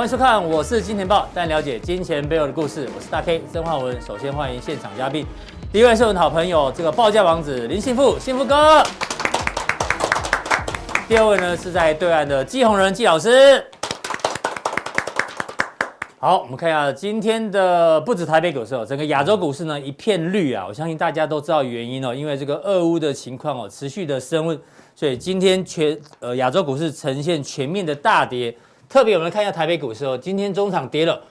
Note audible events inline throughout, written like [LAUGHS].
欢迎收看，我是金钱豹，带你了解金钱背后的故事。我是大 K 曾焕文。首先欢迎现场嘉宾，第一位是我的好朋友，这个报价王子林信富，信富哥。第二位呢是在对岸的季鸿仁季老师。好，我们看一下今天的不止台北股市哦，整个亚洲股市呢一片绿啊。我相信大家都知道原因哦，因为这个俄乌的情况哦持续的升温，所以今天全呃亚洲股市呈现全面的大跌。特别我们来看一下台北股市哦，今天中场跌了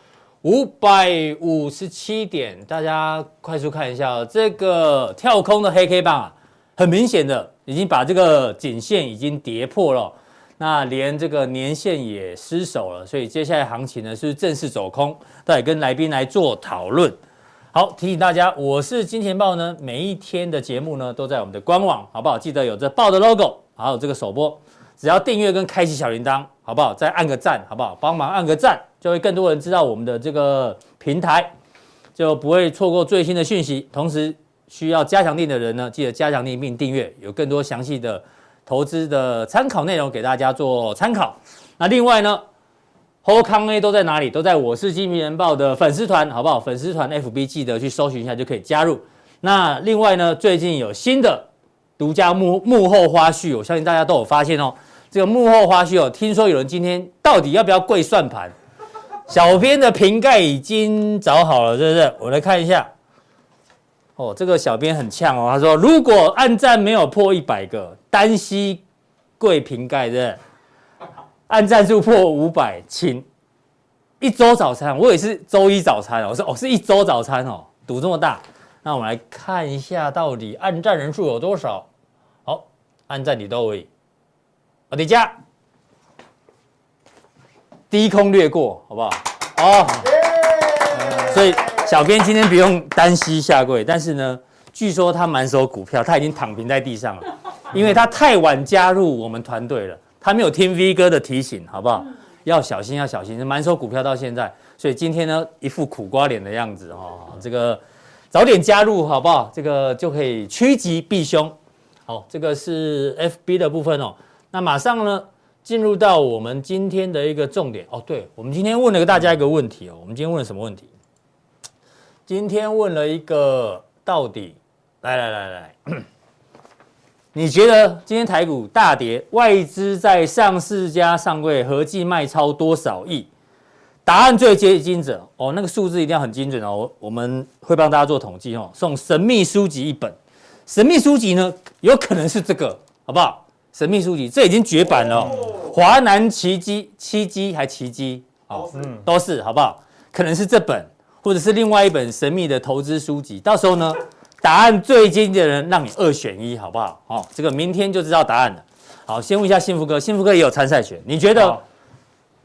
五百五十七点，大家快速看一下哦，这个跳空的黑 K 棒啊，很明显的。已经把这个颈线已经跌破了，那连这个年线也失守了，所以接下来行情呢是正式走空，都得跟来宾来做讨论。好，提醒大家，我是金钱豹呢，每一天的节目呢都在我们的官网，好不好？记得有这爆的 logo，还有这个首播，只要订阅跟开启小铃铛，好不好？再按个赞，好不好？帮忙按个赞，就会更多人知道我们的这个平台，就不会错过最新的讯息，同时。需要加强錠的人呢，记得加强錠并订阅，有更多详细的投资的参考内容给大家做参考。那另外呢，后康 A 都在哪里？都在我是金明人报的粉丝团，好不好？粉丝团 FB 记得去搜寻一下就可以加入。那另外呢，最近有新的独家幕幕后花絮，我相信大家都有发现哦。这个幕后花絮哦，听说有人今天到底要不要跪算盘？小编的瓶盖已经找好了，是不是？我来看一下。哦，这个小编很呛哦，他说如果按赞没有破一百个，单膝跪瓶盖的，按赞数破五百，请一周早餐。我也是周一早餐哦，我说哦是一周早餐哦，赌这么大。那我们来看一下到底按赞人数有多少。好，按赞你都可以。我的家低空掠过，好不好？哦，所以。小编今天不用单膝下跪，但是呢，据说他满手股票，他已经躺平在地上了，因为他太晚加入我们团队了，他没有听 V 哥的提醒，好不好？要小心，要小心，满手股票到现在，所以今天呢，一副苦瓜脸的样子哦，这个早点加入好不好？这个就可以趋吉避凶。好，这个是 FB 的部分哦。那马上呢，进入到我们今天的一个重点哦。对，我们今天问了大家一个问题哦，我们今天问了什么问题？今天问了一个到底，来来来来，[CLEARS THROAT] 你觉得今天台股大跌，外资在上市加上柜合计卖超多少亿？答案最接近者哦，那个数字一定要很精准哦，我们会帮大家做统计哦，送神秘书籍一本。神秘书籍呢，有可能是这个，好不好？神秘书籍这已经绝版了，华南奇迹、七机还奇迹，哦，嗯，都是好不好？可能是这本。或者是另外一本神秘的投资书籍，到时候呢，[LAUGHS] 答案最接近的人让你二选一，好不好？好，这个明天就知道答案了。好，先问一下幸福哥，幸福哥也有参赛权，你觉得？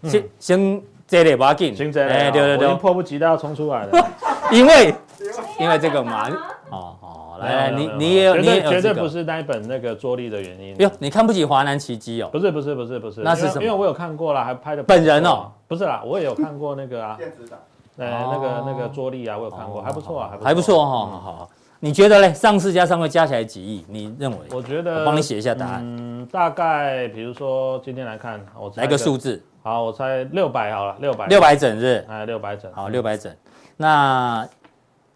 先先这里不要紧，先这里，哎，对对对，迫不及待要冲出来了，[LAUGHS] 因为 [LAUGHS] 因为这个嘛，哦哦，来来，你你也有，你绝对不是那一本那个桌历的原因。哟，你看不起华南奇迹哦？不是不是不是不是，那是什么？因为我有看过了，还拍的本人哦？不是啦，我也有看过那个啊。电子档。呃，那个那个桌历啊，我有看过，还不错啊，还不错哈。好好，你觉得嘞？上市加上会加起来几亿？你认为？我觉得，我帮你写一下答案。嗯，大概比如说今天来看，我来个数字。好，我猜六百好了，六百。六百整是？哎，六百整。好，六百整。那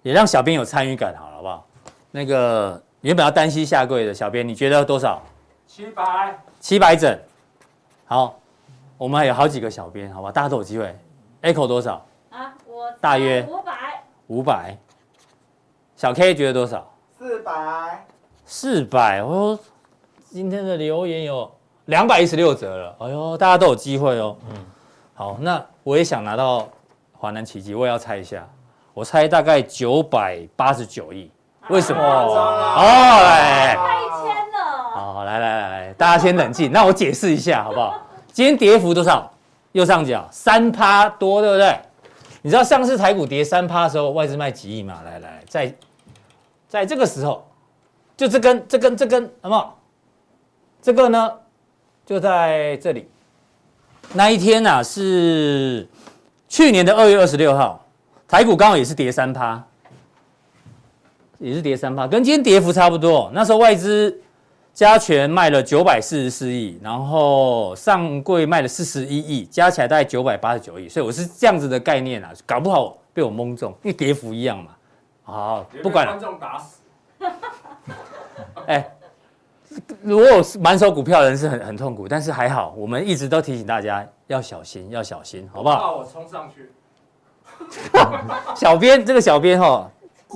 也让小编有参与感，好了，好不好？那个原本要单膝下跪的小编，你觉得多少？七百。七百整。好，我们还有好几个小编，好吧？大家都有机会。Echo 多少？大约五百，五百。小 K 觉得多少？四百，四百。我说今天的留言有两百一十六折了。哎呦，大家都有机会哦。嗯，好，那我也想拿到华南奇迹，我也要猜一下。我猜大概九百八十九亿。为什么？哦，来，快一千了。好，来来来来，大家先冷静。那我解释一下好不好？今天跌幅多少？右上角三趴多，对不对？你知道上次台股跌三趴的时候，外资卖几亿嘛？来来，在在这个时候，就这根这根这根，好不好？这个呢，就在这里。那一天呐、啊，是去年的二月二十六号，台股刚好也是跌三趴，也是跌三趴，跟今天跌幅差不多。那时候外资加权卖了九百四十四亿，然后上柜卖了四十一亿，加起来大概九百八十九亿，所以我是这样子的概念啊，搞不好被我蒙中，因为跌幅一样嘛。好，不管了。观众打死。[LAUGHS] 哎，如果满手股票的人是很很痛苦，但是还好，我们一直都提醒大家要小心，要小心，好不好？怕我冲上去。[LAUGHS] 小编，这个小编哈，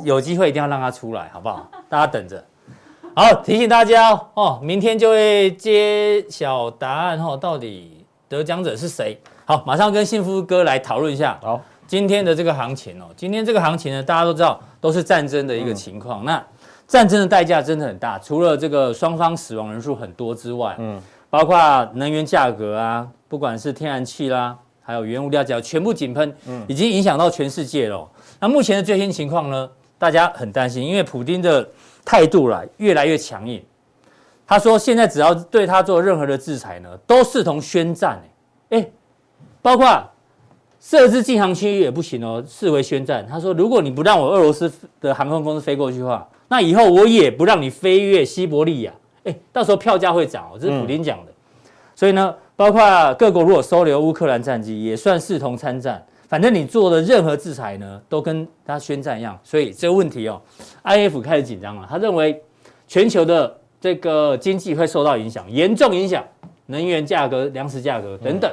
有机会一定要让他出来，好不好？[LAUGHS] 大家等着。好，提醒大家哦，明天就会揭晓答案哦，到底得奖者是谁？好，马上跟幸福哥来讨论一下。好，今天的这个行情哦，今天这个行情呢，大家都知道都是战争的一个情况。嗯、那战争的代价真的很大，除了这个双方死亡人数很多之外，嗯，包括能源价格啊，不管是天然气啦，还有原物料价全部井喷，嗯，已经影响到全世界了。那目前的最新情况呢，大家很担心，因为普京的。态度啦，越来越强硬。他说，现在只要对他做任何的制裁呢，都视同宣战。哎，包括设置禁航区域也不行哦，视为宣战。他说，如果你不让我俄罗斯的航空公司飞过去的话，那以后我也不让你飞越西伯利亚。哎，到时候票价会涨哦，这是普丁讲的。嗯、所以呢，包括各国如果收留乌克兰战机，也算视同参战。反正你做的任何制裁呢，都跟他宣战一样，所以这个问题哦，IF 开始紧张了。他认为全球的这个经济会受到影响，严重影响能源价格、粮食价格等等。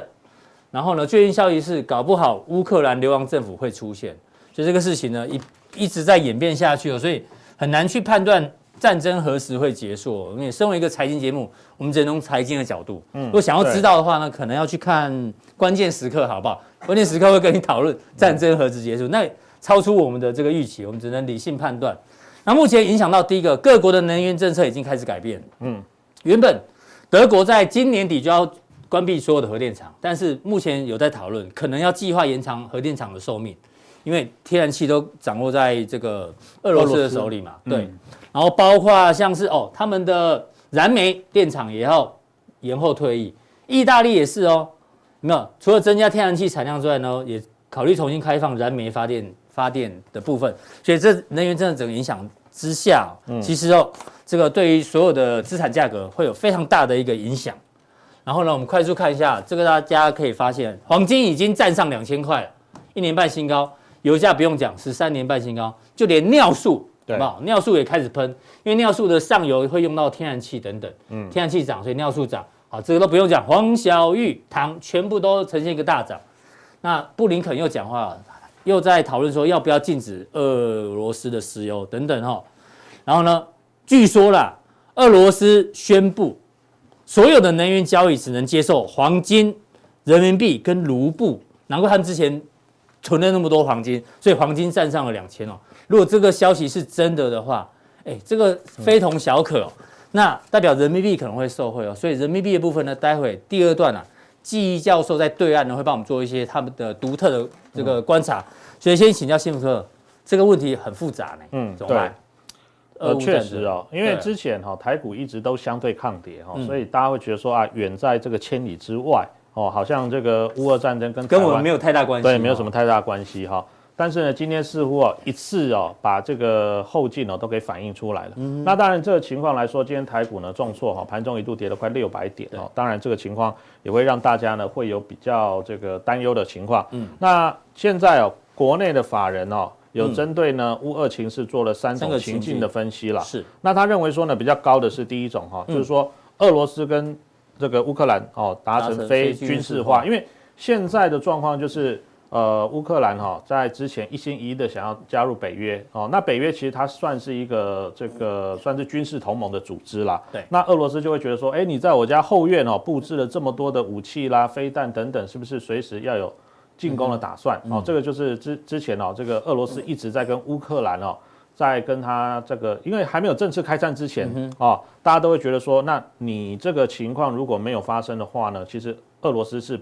然后呢，最新消息是，搞不好乌克兰流亡政府会出现，所以这个事情呢，一一直在演变下去哦，所以很难去判断。战争何时会结束？因为身为一个财经节目，我们只能从财经的角度。嗯，如果想要知道的话呢，可能要去看关键时刻，好不好？关键时刻会跟你讨论战争何时结束，那超出我们的这个预期，我们只能理性判断。那目前影响到第一个，各国的能源政策已经开始改变。嗯，原本德国在今年底就要关闭所有的核电厂，但是目前有在讨论，可能要计划延长核电厂的寿命，因为天然气都掌握在这个俄罗斯的手里嘛。对。嗯然后包括像是哦，他们的燃煤电厂也要延后退役，意大利也是哦，有没有？除了增加天然气产量之外呢，也考虑重新开放燃煤发电发电的部分。所以这能源政策整个影响之下，嗯，其实哦，这个对于所有的资产价格会有非常大的一个影响。然后呢，我们快速看一下这个，大家可以发现，黄金已经站上两千块了，一年半新高，油价不用讲，十三年半新高，就连尿素。好，尿素也开始喷，因为尿素的上游会用到天然气等等，嗯，天然气涨，所以尿素涨，好，这个都不用讲，黄小玉唐全部都呈现一个大涨。那布林肯又讲话，又在讨论说要不要禁止俄罗斯的石油等等哈。然后呢，据说啦，俄罗斯宣布所有的能源交易只能接受黄金、人民币跟卢布，难怪他们之前存了那么多黄金，所以黄金站上了两千哦。如果这个消息是真的的话，哎，这个非同小可哦。那代表人民币可能会受惠哦。所以人民币的部分呢，待会第二段啊，纪教授在对岸呢会帮我们做一些他们的独特的这个观察。所以先请教幸福哥，这个问题很复杂呢。嗯，怎么办？呃，确实哦，因为之前哈台股一直都相对抗跌哈，所以大家会觉得说啊，远在这个千里之外哦，好像这个乌俄战争跟跟我们没有太大关系，对，没有什么太大关系哈。但是呢，今天似乎哦一次哦把这个后劲哦都给反映出来了。嗯，那当然这个情况来说，今天台股呢重挫哈，盘中一度跌了快六百点哦。当然这个情况也会让大家呢会有比较这个担忧的情况。嗯，那现在哦国内的法人哦有针对呢乌二情势做了三种情境的分析了。是，那他认为说呢比较高的是第一种哈，就是说俄罗斯跟这个乌克兰哦达成非军事化，因为现在的状况就是。呃，乌克兰哈在之前一心一意的想要加入北约哦，那北约其实它算是一个这个算是军事同盟的组织啦。对，那俄罗斯就会觉得说，哎，你在我家后院哦布置了这么多的武器啦、飞弹等等，是不是随时要有进攻的打算？哦，这个就是之之前哦，这个俄罗斯一直在跟乌克兰哦，在跟他这个，因为还没有正式开战之前哦，大家都会觉得说，那你这个情况如果没有发生的话呢，其实俄罗斯是。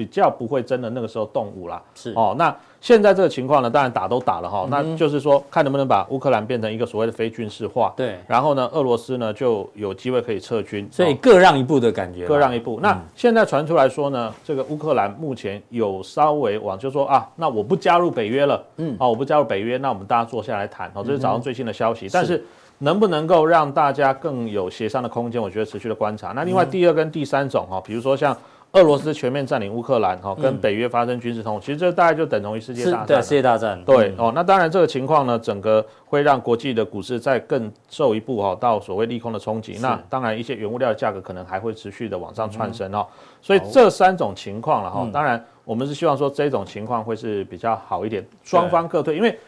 比较不会真的那个时候动武啦，是哦。那现在这个情况呢，当然打都打了哈，嗯、那就是说看能不能把乌克兰变成一个所谓的非军事化，对。然后呢，俄罗斯呢就有机会可以撤军，所以各让一步的感觉，各让一步。嗯、那现在传出来说呢，这个乌克兰目前有稍微往，就说啊，那我不加入北约了，嗯，啊，我不加入北约，那我们大家坐下来谈，哦，这是早上最新的消息，嗯、但是。能不能够让大家更有协商的空间？我觉得持续的观察。那另外第二跟第三种哈，比如说像俄罗斯全面占领乌克兰哈，跟北约发生军事冲突，其实这大概就等同于世界大战。对，世界大战。对哦，那当然这个情况呢，整个会让国际的股市再更受一步哈，到所谓利空的冲击。那当然一些原物料的价格可能还会持续的往上窜升哦。所以这三种情况了哈，当然我们是希望说这种情况会是比较好一点，双方各退，因为。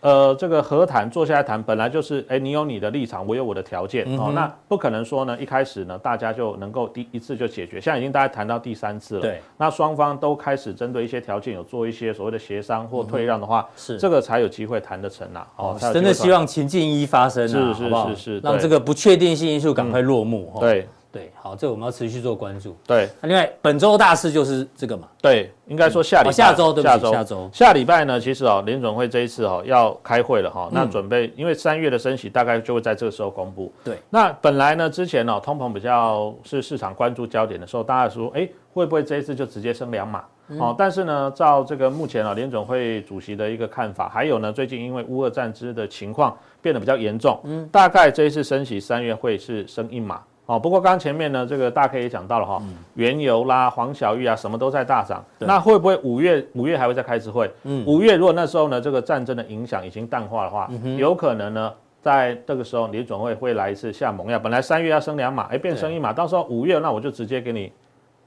呃，这个和谈坐下来谈，本来就是，哎，你有你的立场，我有我的条件，嗯、哦，那不可能说呢，一开始呢，大家就能够第一次就解决，现在已经大家谈到第三次了，对，那双方都开始针对一些条件有做一些所谓的协商或退让的话，是、嗯、这个才有机会谈得成啊，哦，真的希望情境一发生啊，是是是是，让这个不确定性因素赶快落幕，嗯、对。对，好，这我们要持续做关注。对，那另外本周大事就是这个嘛。对，应该说下礼拜、下周对不对？下周下礼拜呢，其实哦，联准会这一次哦要开会了哈。那准备，因为三月的升息大概就会在这个时候公布。对，那本来呢，之前哦，通膨比较是市场关注焦点的时候，大家说，哎，会不会这一次就直接升两码？哦，但是呢，照这个目前啊，联总会主席的一个看法，还有呢，最近因为乌俄战争的情况变得比较严重，嗯，大概这一次升息三月会是升一码。哦，不过刚刚前面呢，这个大 K 也讲到了哈，原油啦、黄小玉啊，什么都在大涨。那会不会五月五月还会再开次会？嗯，五月如果那时候呢，这个战争的影响已经淡化的话，有可能呢，在这个时候联总会会来一次下猛药。本来三月要升两码，哎，变升一码，到时候五月那我就直接给你。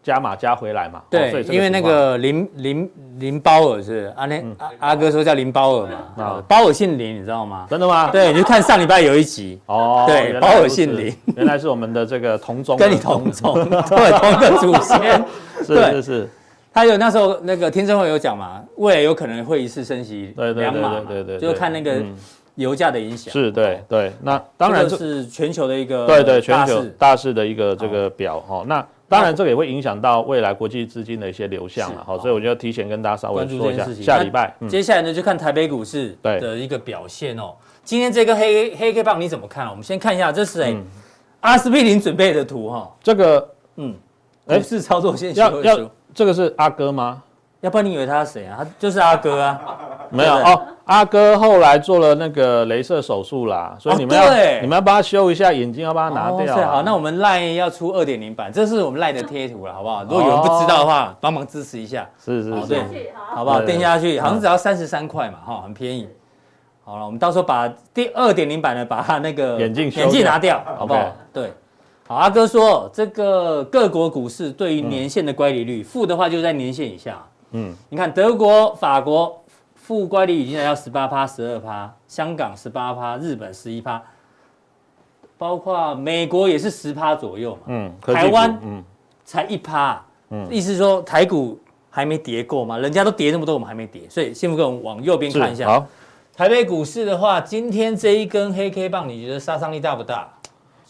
加码加回来嘛？对，因为那个林林林包尔是阿那阿阿哥说叫林包尔嘛，啊，包尔姓林，你知道吗？真的吗？对，你就看上礼拜有一集。哦，对，包尔姓林，原来是我们的这个同宗，跟你同宗，[LAUGHS] 对，同个祖先，[LAUGHS] 是是是。他有那时候那个听证会有讲嘛，未来有可能会一次升息两码，对对对，就看那个油价的影响。是，对对，那当然是全球的一个对对全球大势。的一个这个表哈，那。当然，这个也会影响到未来国际资金的一些流向了，好，所以我就要提前跟大家稍微说一下，下礼拜，接下来呢就看台北股市的一个表现哦。今天这个黑黑 K 棒你怎么看？我们先看一下，这是哎阿司匹林准备的图哈。这个嗯，股市操作线要要，这个是阿哥吗？要不然你以为他是谁啊？他就是阿哥啊，[LAUGHS] 没有哦。阿哥后来做了那个镭射手术啦，所以你们要你们要帮他修一下眼睛，要帮他拿掉。好，那我们 LINE 要出二点零版，这是我们 LINE 的贴图了，好不好？如果有人不知道的话，帮忙支持一下。是是是，好不好？垫下去，好像只要三十三块嘛，哈，很便宜。好了，我们到时候把第二点零版的把他那个眼镜眼镜拿掉，好不好？对。好，阿哥说这个各国股市对于年限的乖离率，负的话就在年限以下。嗯，你看德国、法国负乖离已经来到十八趴、十二趴，香港十八趴，日本十一趴，包括美国也是十趴左右嘛。嗯，台湾嗯才一趴，嗯，意思是说台股还没跌过嘛，人家都跌那么多，我们还没跌，所以幸福哥我们往右边看一下。好，台北股市的话，今天这一根黑 K 棒，你觉得杀伤力大不大？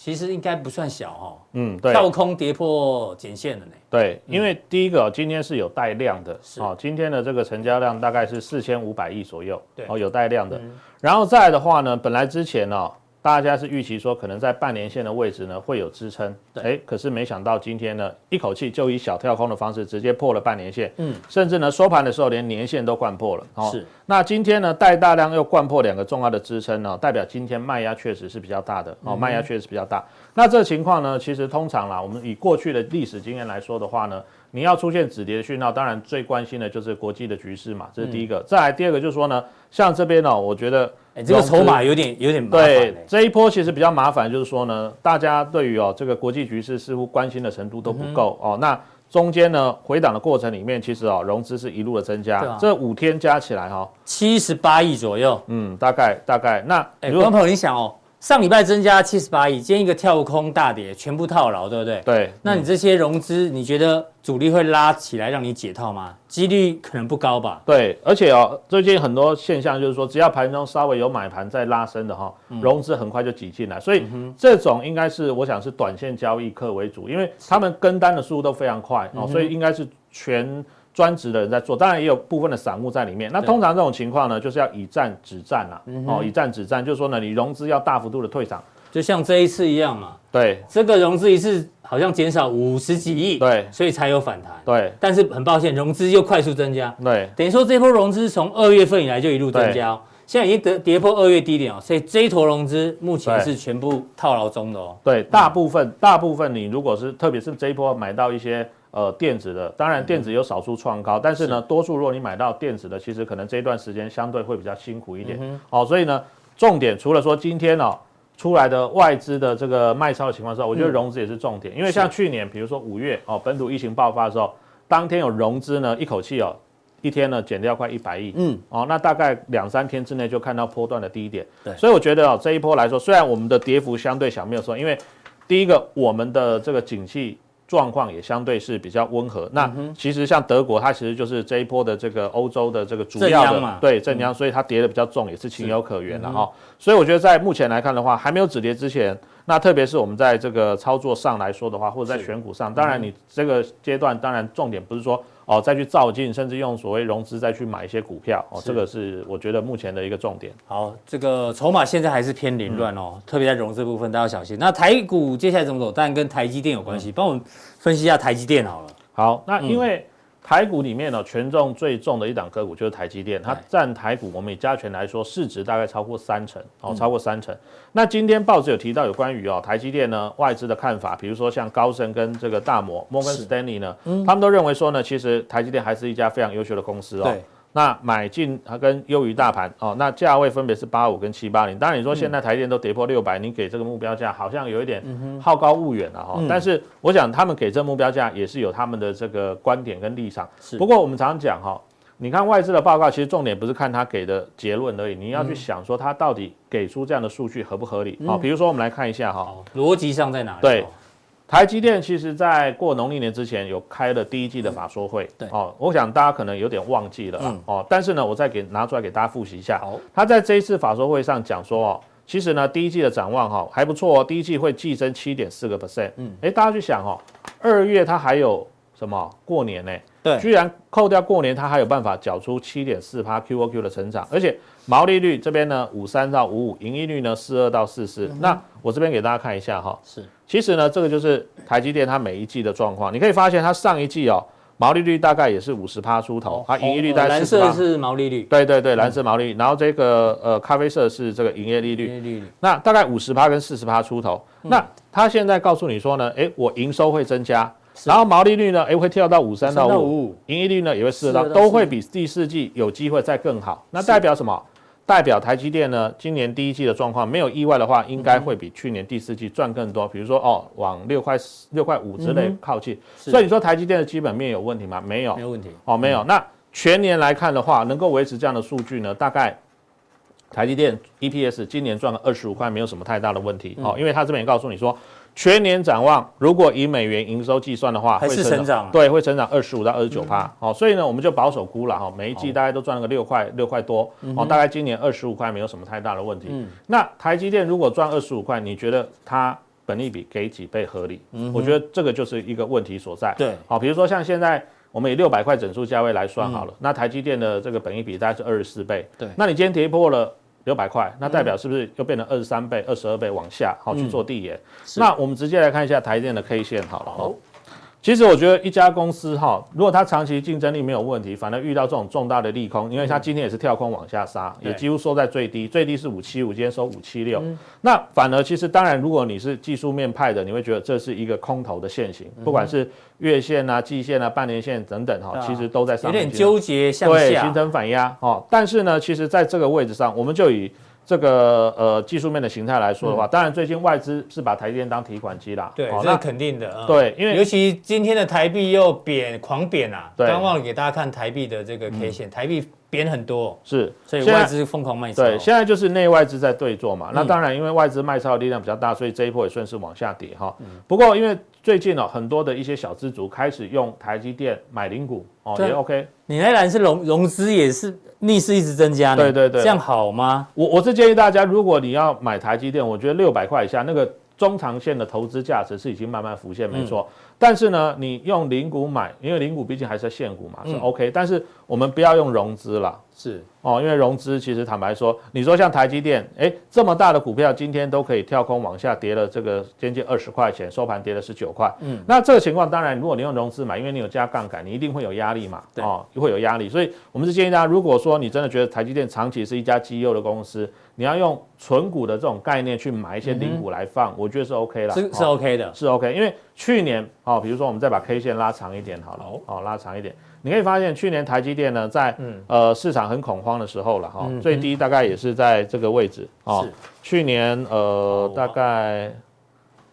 其实应该不算小哈，嗯，对，跳空跌破颈线了呢。对，因为第一个今天是有带量的，哦，今天的这个成交量大概是四千五百亿左右，对，哦，有带量的。然后再来的话呢，本来之前呢，大家是预期说可能在半年线的位置呢会有支撑，哎，可是没想到今天呢一口气就以小跳空的方式直接破了半年线，嗯，甚至呢收盘的时候连年线都灌破了，哦，是。那今天呢带大量又灌破两个重要的支撑呢，代表今天卖压确实是比较大的，哦，卖压确实是比较大。那这个情况呢，其实通常啦，我们以过去的历史经验来说的话呢，你要出现止跌的讯号，当然最关心的就是国际的局势嘛，这是第一个。再来第二个就是说呢，像这边呢，我觉得。哎，这个筹码有点有点麻烦。对，这一波其实比较麻烦，就是说呢，大家对于哦这个国际局势似乎关心的程度都不够哦。那中间呢回档的过程里面，其实哦融资是一路的增加，这五天加起来哈，七十八亿左右。嗯，大概大概。那哎，观众朋友，你想哦。上礼拜增加七十八亿，今天一个跳空大跌，全部套牢，对不对？对。那你这些融资，你觉得主力会拉起来让你解套吗？几率可能不高吧。对，而且哦，最近很多现象就是说，只要盘中稍微有买盘在拉升的哈，融资很快就挤进来，所以这种应该是我想是短线交易客为主，因为他们跟单的速度都非常快哦，所以应该是全。专职的人在做，当然也有部分的散户在里面。那通常这种情况呢，就是要以战止战啦。哦，以战止战，就是说呢，你融资要大幅度的退场，就像这一次一样嘛。对，这个融资一次好像减少五十几亿，对，所以才有反弹。对，但是很抱歉，融资又快速增加。对，等于说这波融资从二月份以来就一路增加，现在已经跌跌破二月低点哦，所以这一坨融资目前是全部套牢中的哦。对，大部分、嗯、大部分你如果是特别是这一波买到一些呃电子的，当然电子有少数创高，嗯、但是呢，是。多数如果你买到电子的，其实可能这一段时间相对会比较辛苦一点。嗯、哦，所以呢，重点除了说今天哦出来的外资的这个卖超的情况之外，我觉得融资也是重点，嗯、因为像去年比如说五月哦本土疫情爆发的时候，当天有融资呢一口气哦。一天呢，减掉快一百亿，嗯，哦，那大概两三天之内就看到波段的低点，对，所以我觉得哦，这一波来说，虽然我们的跌幅相对小，没有说，因为第一个我们的这个景气状况也相对是比较温和。那其实像德国，它其实就是这一波的这个欧洲的这个主要的对正央，所以它跌的比较重，也是情有可原的哈。所以我觉得在目前来看的话，还没有止跌之前，那特别是我们在这个操作上来说的话，或者在选股上，当然你这个阶段当然重点不是说。哦，再去造进，甚至用所谓融资再去买一些股票，哦，这个是我觉得目前的一个重点。好，这个筹码现在还是偏凌乱哦，嗯、特别在融资部分，大家要小心。那台股接下来怎么走？当然跟台积电有关系，帮、嗯、我们分析一下台积电好了。好，那因为。嗯台股里面呢，权重最重的一档个股就是台积电，它占台股，我们以加权来说，市值大概超过三成，哦，超过三成。那今天报纸有提到有关于哦台积电呢外资的看法，比如说像高盛跟这个大摩摩根士丹利呢，他们都认为说呢，其实台积电还是一家非常优秀的公司哦。那买进它跟优于大盘哦，那价位分别是八五跟七八零。当然你说现在台电都跌破六百，你给这个目标价好像有一点好高骛远了哈。嗯、但是我想他们给这目标价也是有他们的这个观点跟立场。是。不过我们常常讲哈，你看外资的报告，其实重点不是看他给的结论而已，你要去想说他到底给出这样的数据合不合理？好，比如说我们来看一下哈，逻辑上在哪里？对。台积电其实，在过农历年之前有开了第一季的法说会，对。哦，我想大家可能有点忘记了，嗯。哦，但是呢，我再给拿出来给大家复习一下。好，他在这一次法说会上讲说，哦，其实呢，第一季的展望哈还不错哦，第一季会季增七点四个 percent，嗯，哎，大家去想哦，二月它还有什么过年呢？对，居然扣掉过年，它还有办法缴出七点四趴 QOQ 的成长，而且毛利率这边呢五三到五五，盈利率呢四二到四四。那我这边给大家看一下哈，是。其实呢，这个就是台积电它每一季的状况。你可以发现，它上一季哦，毛利率大概也是五十趴出头，它盈利率大概是。蓝色是毛利率。对对对，蓝色毛利率。然后这个呃咖啡色是这个营业利率。那大概五十趴跟四十趴出头。那它现在告诉你说呢，诶，我营收会增加，然后毛利率呢，诶，会跳到五三到五五，营业率呢也会四十到，都会比第四季有机会再更好。那代表什么？代表台积电呢，今年第一季的状况没有意外的话，应该会比去年第四季赚更多。比如说哦，往六块六块五之类靠近。所以你说台积电的基本面有问题吗？没有，没有问题。哦，没有。那全年来看的话，能够维持这样的数据呢？大概台积电 EPS 今年赚了二十五块，没有什么太大的问题。哦，因为他这边也告诉你说。全年展望，如果以美元营收计算的话，还是成长，对，会成长二十五到二十九趴。好，所以呢，我们就保守估了哈，每一季大概都赚了个六块六块多，哦，大概今年二十五块没有什么太大的问题。嗯，那台积电如果赚二十五块，你觉得它本益比给几倍合理？嗯，我觉得这个就是一个问题所在。对，好，比如说像现在我们以六百块整数价位来算好了，那台积电的这个本益比大概是二十四倍。对，那你今天跌破了。六百块，那代表是不是又变成二十三倍、二十二倍往下，好去做递延？那我们直接来看一下台电的 K 线好了。好。其实我觉得一家公司哈，如果它长期竞争力没有问题，反而遇到这种重大的利空，因为它今天也是跳空往下杀，也几乎收在最低，最低是五七五，今天收五七六。那反而其实当然，如果你是技术面派的，你会觉得这是一个空头的线型，不管是月线啊、季线啊、半年线等等哈，其实都在上面有点纠结向下，对，形成反压哦。但是呢，其实在这个位置上，我们就以。这个呃技术面的形态来说的话，当然最近外资是把台积电当提款机啦，对，这是肯定的。对，因为尤其今天的台币又贬狂贬啊，刚忘了给大家看台币的这个 K 线，台币贬很多，是，所以外资疯狂卖超。对，现在就是内外资在对做嘛。那当然，因为外资卖超的力量比较大，所以这一波也顺势往下跌哈。不过因为最近哦，很多的一些小资族开始用台积电买零股哦，也 OK。你那栏是融融资也是。逆势一直增加呢？对对对，这样好吗？我我是建议大家，如果你要买台积电，我觉得六百块以下那个中长线的投资价值是已经慢慢浮现，没错。嗯、但是呢，你用零股买，因为零股毕竟还是现股嘛，是 OK、嗯。但是我们不要用融资了，是哦，因为融资其实坦白说，你说像台积电，哎，这么大的股票今天都可以跳空往下跌了，这个接近二十块钱，收盘跌了十九块。嗯，那这个情况当然，如果你用融资买，因为你有加杠杆，你一定会有压力嘛，对哦，会有压力。所以我们是建议大家，如果说你真的觉得台积电长期是一家绩优的公司，你要用存股的这种概念去买一些零股来放，嗯、我觉得是 OK 了，是是 OK 的，是 OK。因为去年哦，比如说我们再把 K 线拉长一点好了，好哦，拉长一点。你可以发现，去年台积电呢，在、嗯、呃市场很恐慌的时候了哈，嗯、最低大概也是在这个位置哦。是去年呃大概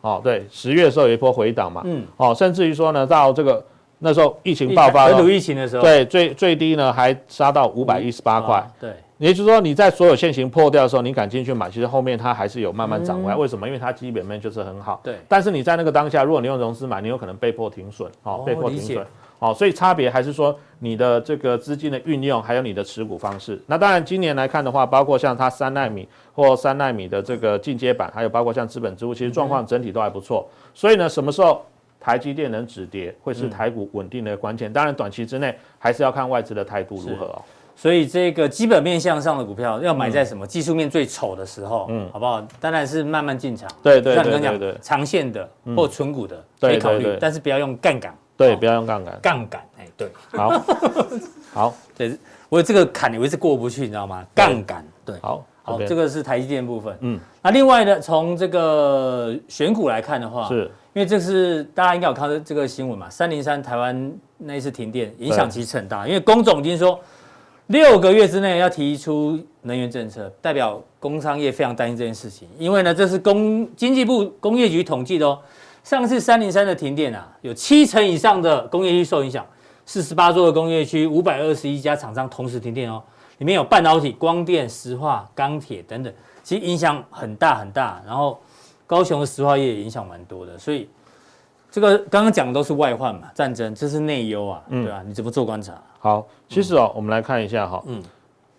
哦对，十月的时候有一波回档嘛，嗯，哦，甚至于说呢，到这个那时候疫情爆发，本土疫情的时候，对，最最低呢还杀到五百一十八块，对。也就是说，你在所有线型破掉的时候，你敢进去买，其实后面它还是有慢慢涨回来。为什么？因为它基本面就是很好。对。但是你在那个当下，如果你用融资买，你有可能被迫停损，哦，被迫停损。哦，所以差别还是说你的这个资金的运用，还有你的持股方式。那当然，今年来看的话，包括像它三纳米或三纳米的这个进阶版，还有包括像资本支付，其实状况整体都还不错。所以呢，什么时候台积电能止跌，会是台股稳定的关键。当然，短期之内还是要看外资的态度如何哦。所以这个基本面向上的股票要买在什么？技术面最丑的时候，嗯，好不好？当然是慢慢进场。对对对，像你刚讲长线的或存股的可以考虑，但是不要用杠杆。对，不要用杠杆。杠杆，哎，对，好，[LAUGHS] 好，对，我这个坎我一直过不去，你知道吗？杠杆，对，好，好，这个是台积电部分。嗯，那另外呢，从这个选股来看的话，是因为这是大家应该有看到这个新闻嘛？三零三台湾那一次停电影响其实很大，因为工总已经说。六个月之内要提出能源政策，代表工商业非常担心这件事情。因为呢，这是工经济部工业局统计的哦。上次三零三的停电啊，有七成以上的工业区受影响，四十八座的工业区，五百二十一家厂商同时停电哦。里面有半导体、光电、石化、钢铁等等，其实影响很大很大。然后高雄的石化业也影响蛮多的，所以这个刚刚讲的都是外患嘛，战争，这是内忧啊，对吧？你怎么做观察？好，其实哦，我们来看一下哈，嗯，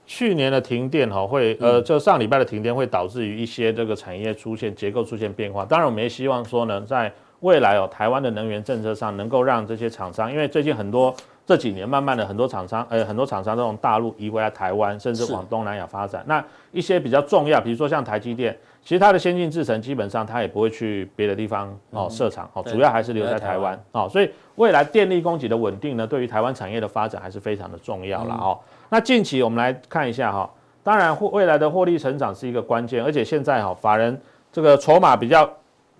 去年的停电哈会，呃，就上礼拜的停电会导致于一些这个产业出现结构出现变化。当然，我们也希望说呢，在未来哦，台湾的能源政策上能够让这些厂商，因为最近很多这几年慢慢的很多厂商，呃，很多厂商都从大陆移回来台湾，甚至往东南亚发展。那一些比较重要，比如说像台积电。其实它的先进制程基本上它也不会去别的地方哦设厂哦，主要还是留在台湾哦，所以未来电力供给的稳定呢，对于台湾产业的发展还是非常的重要了哦。那近期我们来看一下哈，当然未来的获利成长是一个关键，而且现在哈法人这个筹码比较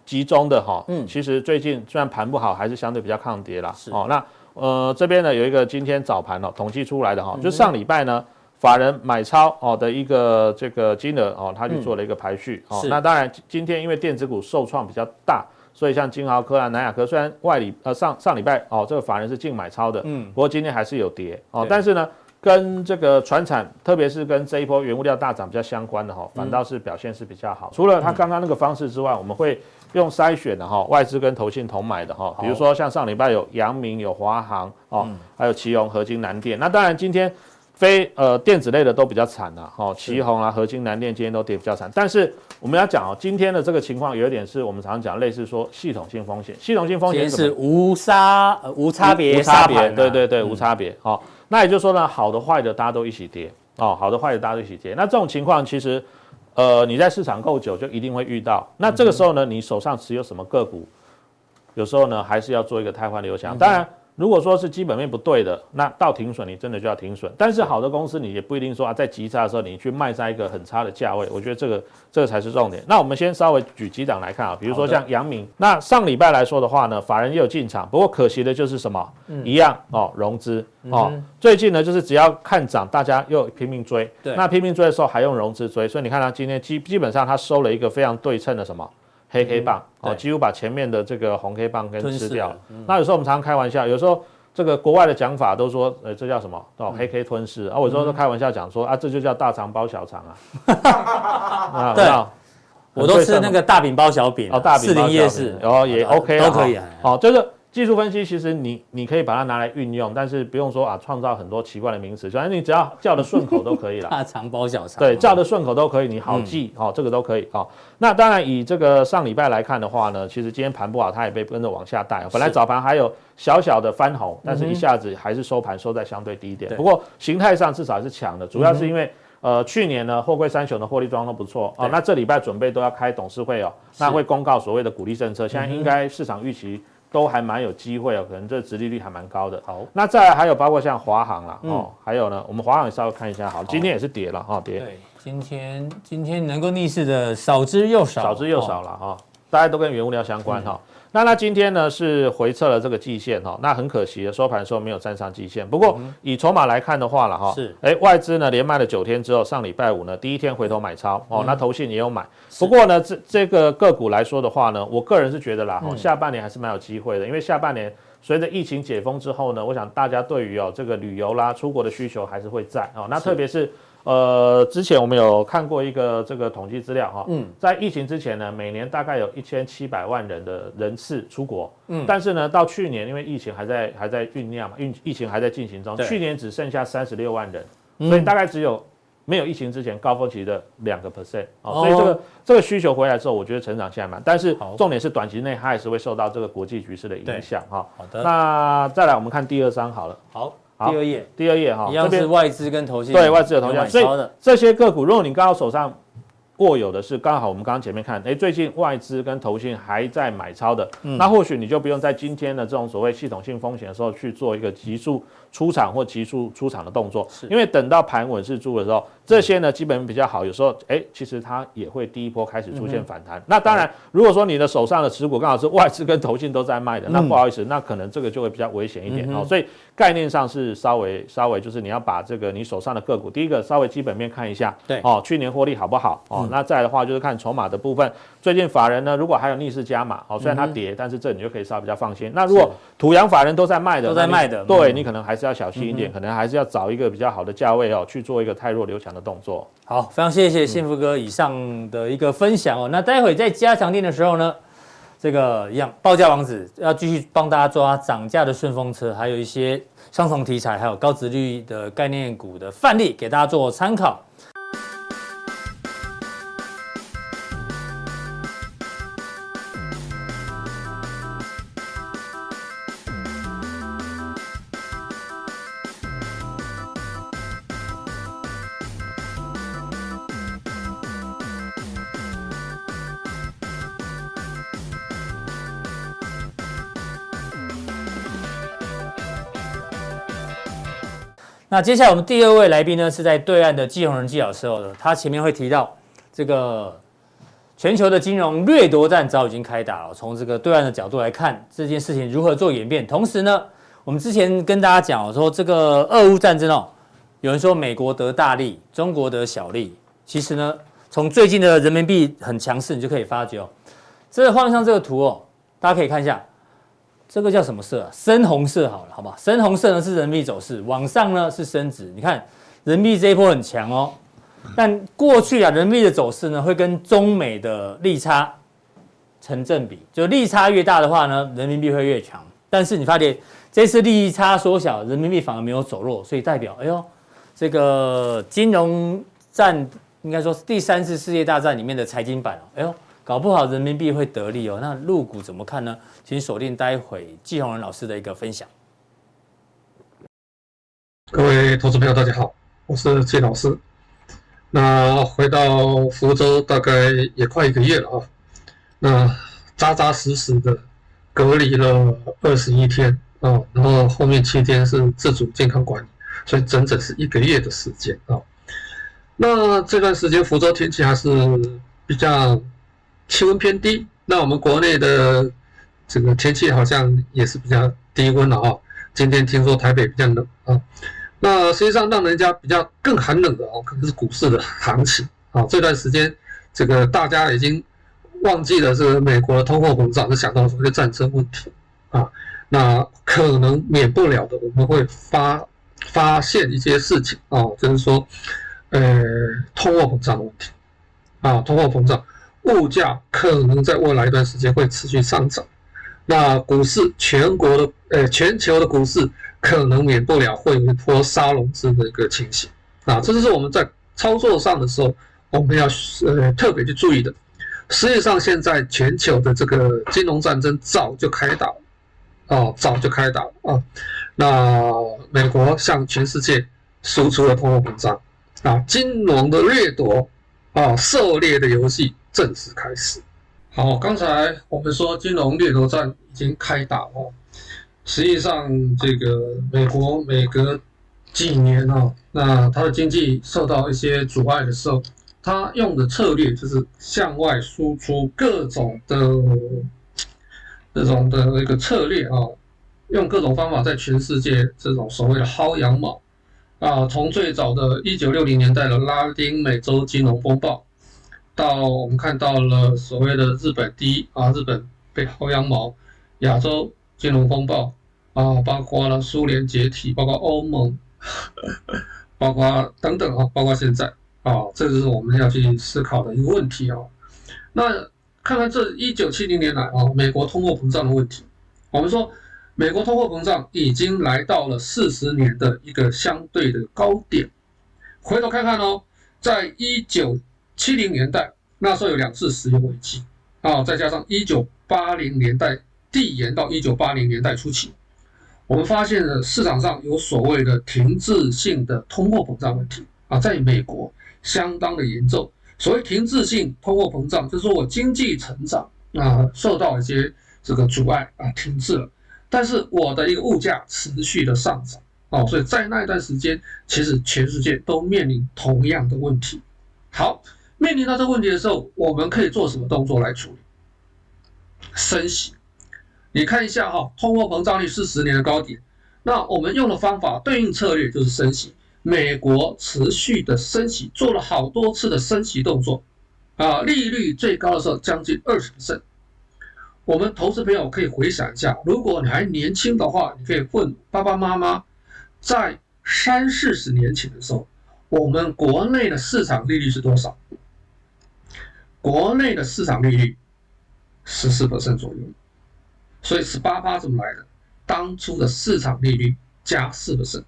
集中的哈，嗯，其实最近虽然盘不好，还是相对比较抗跌啦。哦。那呃这边呢有一个今天早盘哦统计出来的哈，就上礼拜呢。法人买超哦的一个这个金额哦，他去做了一个排序哦。那当然，今天因为电子股受创比较大，所以像金豪科啊、南亚科，虽然外里呃上上礼拜哦这个法人是净买超的，嗯，不过今天还是有跌哦。但是呢，跟这个船产，特别是跟这一波原物料大涨比较相关的哈，反倒是表现是比较好。除了他刚刚那个方式之外，我们会用筛选的哈，外资跟投信同买的哈，比如说像上礼拜有阳明、有华航哦，还有奇隆、合金、南电。那当然今天。非呃电子类的都比较惨了，哈，奇鋐啊、合金、南电今天都跌比较惨。但是我们要讲哦，今天的这个情况有一点是我们常常讲类似说系统性风险，系统性风险是无杀无差别，无差别，对对对，无差别。好，那也就是说呢，好的坏的大家都一起跌，哦，好的坏的大家都一起跌。那这种情况其实，呃，你在市场够久就一定会遇到。那这个时候呢，你手上持有什么个股，有时候呢还是要做一个汰换留强。当然。如果说是基本面不对的，那到停损你真的就要停损。但是好的公司你也不一定说啊，在急差的时候你去卖在一个很差的价位。我觉得这个这个才是重点。那我们先稍微举几档来看啊，比如说像阳明，那上礼拜来说的话呢，法人也有进场，不过可惜的就是什么，一样哦，融资哦。最近呢，就是只要看涨，大家又拼命追。那拼命追的时候还用融资追，所以你看它今天基基本上它收了一个非常对称的什么？黑 K 棒哦，几乎把前面的这个红 K 棒跟吃掉。那有时候我们常常开玩笑，有时候这个国外的讲法都说，呃，这叫什么？哦，黑 K 吞噬。啊，我有时候都开玩笑讲说，啊，这就叫大肠包小肠啊。[LAUGHS] 对，我都吃那个大饼包小饼。哦，大饼包小饼。士林夜市，然后也 OK 都可以。哦，就是技术分析其实你你可以把它拿来运用，但是不用说啊创造很多奇怪的名词，反正你只要叫的顺口都可以了。[LAUGHS] 大肠包小肠，对，叫的顺口都可以，你好记、嗯、哦，这个都可以哦。那当然以这个上礼拜来看的话呢，其实今天盘不好，它也被跟着往下带。本来早盘还有小小的翻红，但是一下子还是收盘收在相对低点。嗯、不过形态上至少是强的，主要是因为、嗯、呃去年呢货柜三雄的获利状况都不错哦。那这礼拜准备都要开董事会哦，那会公告所谓的鼓励政策，现在应该市场预期。都还蛮有机会哦，可能这殖利率还蛮高的。好，那再来还有包括像华航啦，嗯、哦，还有呢，我们华航也稍微看一下，好，今天也是跌了哈、哦，跌。对，今天今天能够逆势的少之又少，少之又少了哈、哦哦，大家都跟原物料相关哈。嗯那它今天呢是回撤了这个季线哈，那很可惜的收盘的时候没有站上季线。不过以筹码来看的话了哈，是哎外资呢连卖了九天之后，上礼拜五呢第一天回头买超哦，那投信也有买。不过呢这这个个股来说的话呢，我个人是觉得啦，下半年还是蛮有机会的，因为下半年随着疫情解封之后呢，我想大家对于哦这个旅游啦、出国的需求还是会在哦，那特别是。呃，之前我们有看过一个这个统计资料哈，嗯，在疫情之前呢，每年大概有一千七百万人的人次出国，嗯，但是呢，到去年因为疫情还在还在酝酿嘛，疫疫情还在进行中，去年只剩下三十六万人，所以大概只有没有疫情之前高峰期的两个 percent 啊，所以这个这个需求回来之后，我觉得成长性还蛮，但是重点是短期内它还是会受到这个国际局势的影响哈。好的，那再来我们看第二张好了，好。第二页，第二页哈，一样是外资跟投信，对，外资的投信，所以这些个股，如果你刚好手上握有的是刚好我们刚刚前面看，哎，最近外资跟投信还在买超的，那或许你就不用在今天的这种所谓系统性风险的时候去做一个急速出场或急速出场的动作，因为等到盘稳是住的时候。这些呢，基本比较好，有时候哎，其实它也会第一波开始出现反弹。嗯、那当然，如果说你的手上的持股刚好是外资跟投信都在卖的，嗯、那不好意思，那可能这个就会比较危险一点。哦。所以概念上是稍微稍微就是你要把这个你手上的个股，第一个稍微基本面看一下，对哦，去年获利好不好哦？嗯、那再来的话就是看筹码的部分。最近法人呢，如果还有逆势加码哦，虽然它跌，嗯、但是这你就可以稍微比较放心。那如果土洋法人都在卖的，都在卖的，对你可能还是要小心一点，嗯、可能还是要找一个比较好的价位哦，去做一个太弱留强的动作。好，非常谢谢幸福哥以上的一个分享哦。那待会在加强店的时候呢，这个一样报价王子要继续帮大家抓涨价的顺风车，还有一些双重题材，还有高值率的概念股的范例给大家做参考。那接下来我们第二位来宾呢，是在对岸的季鸿仁季老师哦，他前面会提到这个全球的金融掠夺战早已经开打了。从这个对岸的角度来看，这件事情如何做演变？同时呢，我们之前跟大家讲说，这个俄乌战争哦，有人说美国得大利，中国得小利。其实呢，从最近的人民币很强势，你就可以发觉哦，这个画上这个图哦，大家可以看一下。这个叫什么色啊？深红色好了，好吧？深红色呢是人民币走势，往上呢是升值。你看人民币这一波很强哦，但过去啊，人民币的走势呢会跟中美的利差成正比，就利差越大的话呢，人民币会越强。但是你发现这次利差缩小，人民币反而没有走弱，所以代表哎呦，这个金融战应该说是第三次世界大战里面的财经版哦，哎呦。搞不好人民币会得利哦，那入股怎么看呢？请锁定待会季宏仁老师的一个分享。各位投资朋友，大家好，我是季老师。那回到福州大概也快一个月了啊，那扎扎实实的隔离了二十一天啊，然后后面七天是自主健康管理，所以整整是一个月的时间啊。那这段时间福州天气还是比较。气温偏低，那我们国内的这个天气好像也是比较低温了啊。今天听说台北比较冷啊，那实际上让人家比较更寒冷的哦，可能是股市的行情啊。这段时间，这个大家已经忘记了这个美国的通货膨胀，就想到说这个战争问题啊。那可能免不了的，我们会发发现一些事情啊，就是说，呃，通货膨胀的问题啊，通货膨胀。物价可能在未来一段时间会持续上涨，那股市全国的呃全球的股市可能免不了会有一波杀融资的一个情形啊，这就是我们在操作上的时候我们要呃特别去注意的。实际上，现在全球的这个金融战争早就开打了，哦，早就开打了啊。那美国向全世界输出了通货膨胀啊，金融的掠夺啊，狩猎的游戏正式开始。好，刚才我们说金融掠夺战已经开打了，实际上这个美国每隔几年啊，那它的经济受到一些阻碍的时候。他用的策略就是向外输出各种的这种的一个策略啊，用各种方法在全世界这种所谓的薅羊毛啊，从最早的一九六零年代的拉丁美洲金融风暴，到我们看到了所谓的日本第一啊，日本被薅羊毛，亚洲金融风暴啊，包括了苏联解体，包括欧盟，[LAUGHS] 包括等等啊，包括现在。啊，这就是我们要去思考的一个问题啊。那看看这一九七零年来啊，美国通货膨胀的问题，我们说美国通货膨胀已经来到了四十年的一个相对的高点。回头看看哦，在一九七零年代那时候有两次石油危机啊，再加上一九八零年代递延到一九八零年代初期，我们发现了市场上有所谓的停滞性的通货膨胀问题啊，在美国。相当的严重。所谓停滞性通货膨胀，就是说我经济成长啊受到一些这个阻碍啊停滞了，但是我的一个物价持续的上涨哦，所以在那一段时间，其实全世界都面临同样的问题。好，面临到这个问题的时候，我们可以做什么动作来处理？升息。你看一下哈，通货膨胀率是十年的高点，那我们用的方法对应策略就是升息。美国持续的升息，做了好多次的升息动作，啊，利率最高的时候将近二十%。我们投资朋友可以回想一下，如果你还年轻的话，你可以问爸爸妈妈，在三四十年前的时候，我们国内的市场利率是多少？国内的市场利率十四%左右，所以十八趴怎么来的？当初的市场利率加四%。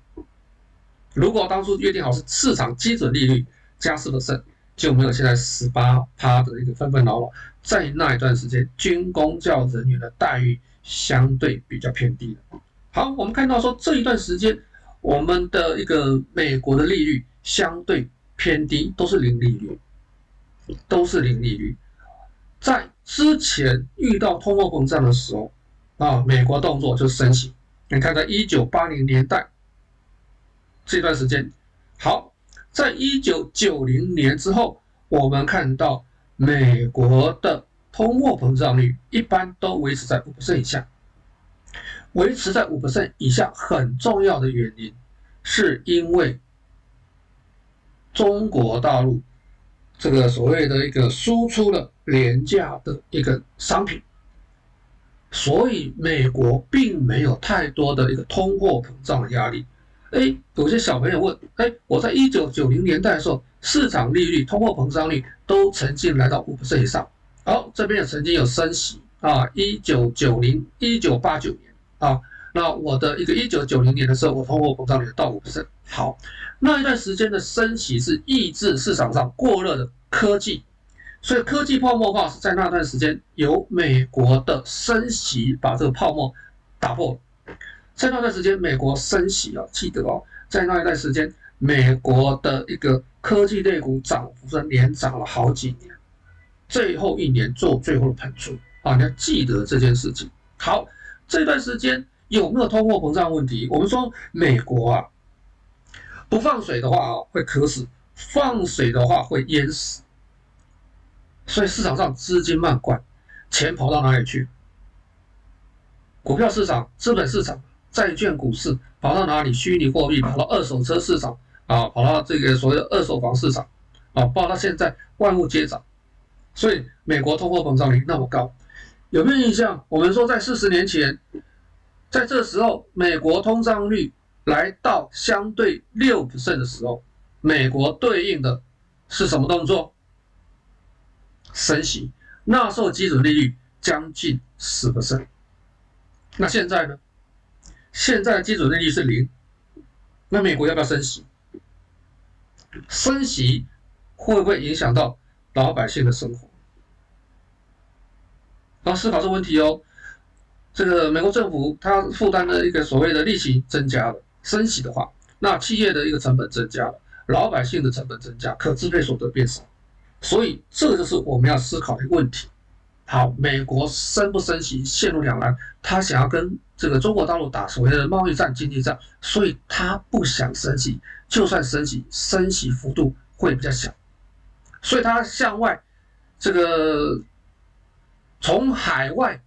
如果当初约定好是市场基准利率加四%，就没有现在十八趴的一个纷纷扰扰。在那一段时间，军工教人员的待遇相对比较偏低。好，我们看到说这一段时间，我们的一个美国的利率相对偏低，都是零利率，都是零利率。在之前遇到通货膨胀的时候，啊，美国动作就是升息。你看，在一九八零年代。这段时间，好，在一九九零年之后，我们看到美国的通货膨胀率一般都维持在五%以下。维持在五%以下很重要的原因，是因为中国大陆这个所谓的一个输出了廉价的一个商品，所以美国并没有太多的一个通货膨胀的压力。哎，有些小朋友问，哎，我在一九九零年代的时候，市场利率、通货膨胀率都曾经来到五%以上。好，这边也曾经有升息啊，一九九零、一九八九年啊，那我的一个一九九零年的时候，我通货膨胀率到五%。好，那一段时间的升息是抑制市场上过热的科技，所以科技泡沫化是在那段时间由美国的升息把这个泡沫打破。在那段时间，美国升息啊，记得哦，在那一段时间，美国的一个科技类股涨幅是连涨了好几年，最后一年做最后的盘出啊，你要记得这件事情。好，这段时间有没有通货膨胀问题？我们说美国啊，不放水的话会渴死，放水的话会淹死，所以市场上资金漫灌，钱跑到哪里去？股票市场、资本市场。债券股市跑到哪里？虚拟货币跑到二手车市场啊，跑到这个所谓的二手房市场啊，跑到现在万物皆涨，所以美国通货膨胀率那么高，有没有印象？我们说在四十年前，在这时候美国通胀率来到相对六 percent 的时候，美国对应的是什么动作？升息，那时候基准利率将近十 percent。那现在呢？现在基准利率是零，那美国要不要升息？升息会不会影响到老百姓的生活？要思考这个问题哦。这个美国政府它负担的一个所谓的利息增加了，升息的话，那企业的一个成本增加了，老百姓的成本增加，可支配所得变少，所以这个就是我们要思考的一个问题。好，美国升不升息陷入两难，他想要跟这个中国大陆打所谓的贸易战、经济战，所以他不想升息，就算升息，升息幅度会比较小，所以他向外这个从海外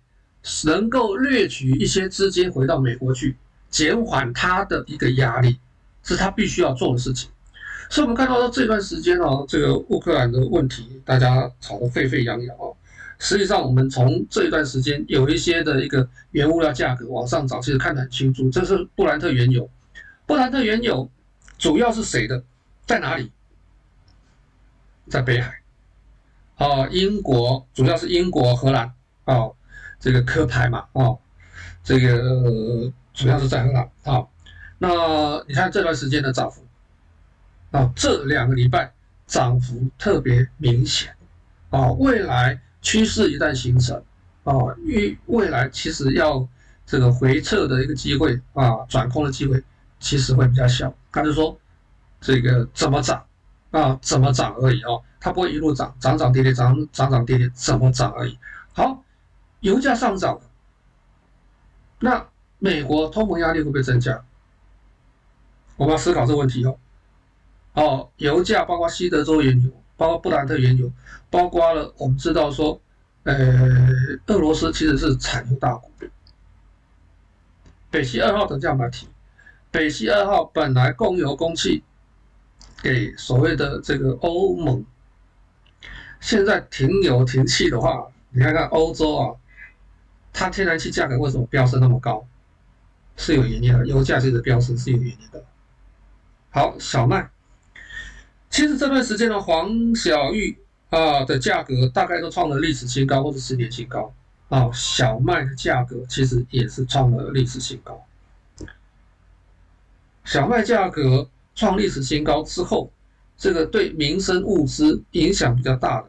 能够掠取一些资金回到美国去，减缓他的一个压力，是他必须要做的事情。所以我们看到说这段时间哦，这个乌克兰的问题，大家吵得沸沸扬扬哦。实际上，我们从这一段时间有一些的一个原物料价格往上涨，其实看得很清楚。这是布兰特原油，布兰特原油主要是谁的？在哪里？在北海。哦，英国主要是英国、荷兰。哦，这个科牌嘛。哦，这个主要是在荷兰。好，那你看这段时间的涨幅，啊，这两个礼拜涨幅特别明显。啊，未来。趋势一旦形成，啊，预未来其实要这个回撤的一个机会啊，转空的机会其实会比较小。他就说，这个怎么涨啊，怎么涨而已哦，它不会一路涨，涨涨跌跌，涨涨涨跌跌，怎么涨而已。好，油价上涨，那美国通膨压力会不会增加？我们要思考这个问题哦。哦，油价包括西德州原油。包括布兰特原油，包括了我们知道说，呃，俄罗斯其实是产油大国。北溪二号等价码提，北溪二号本来供油供气给所谓的这个欧盟，现在停油停气的话，你看看欧洲啊，它天然气价格为什么飙升那么高？是有原因的，油价这个飙升是有原因的。好，小麦。其实这段时间的黄小玉啊的价格大概都创了历史新高或者十年新高啊，小麦的价格其实也是创了历史新高。小麦价格创历史新高之后，这个对民生物资影响比较大的，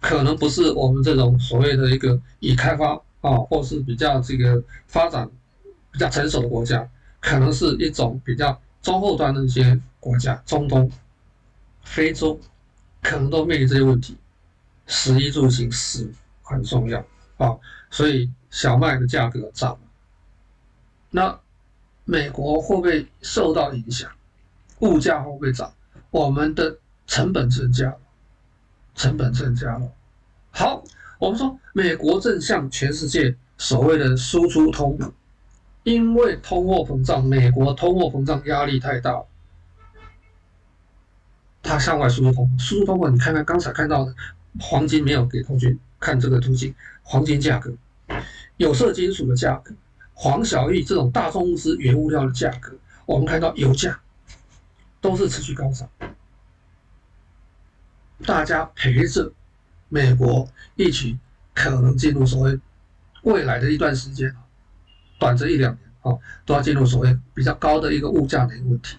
可能不是我们这种所谓的一个已开发啊，或是比较这个发展比较成熟的国家，可能是一种比较中后端的一些国家，中东。非洲可能都面临这些问题，食衣住行是很重要啊，所以小麦的价格涨。那美国会不会受到影响？物价会不会涨？我们的成本增加了，成本增加了。好，我们说美国正向全世界所谓的输出通，因为通货膨胀，美国通货膨胀压力太大。它向外输出通，输出通货，你看看刚才看到的黄金没有给同学看这个图形，黄金价格、有色金属的价格、黄小玉这种大宗物资原物料的价格，我们看到油价都是持续高涨，大家陪着美国一起可能进入所谓未来的一段时间啊，短则一两年啊，都要进入所谓比较高的一个物价的一个问题。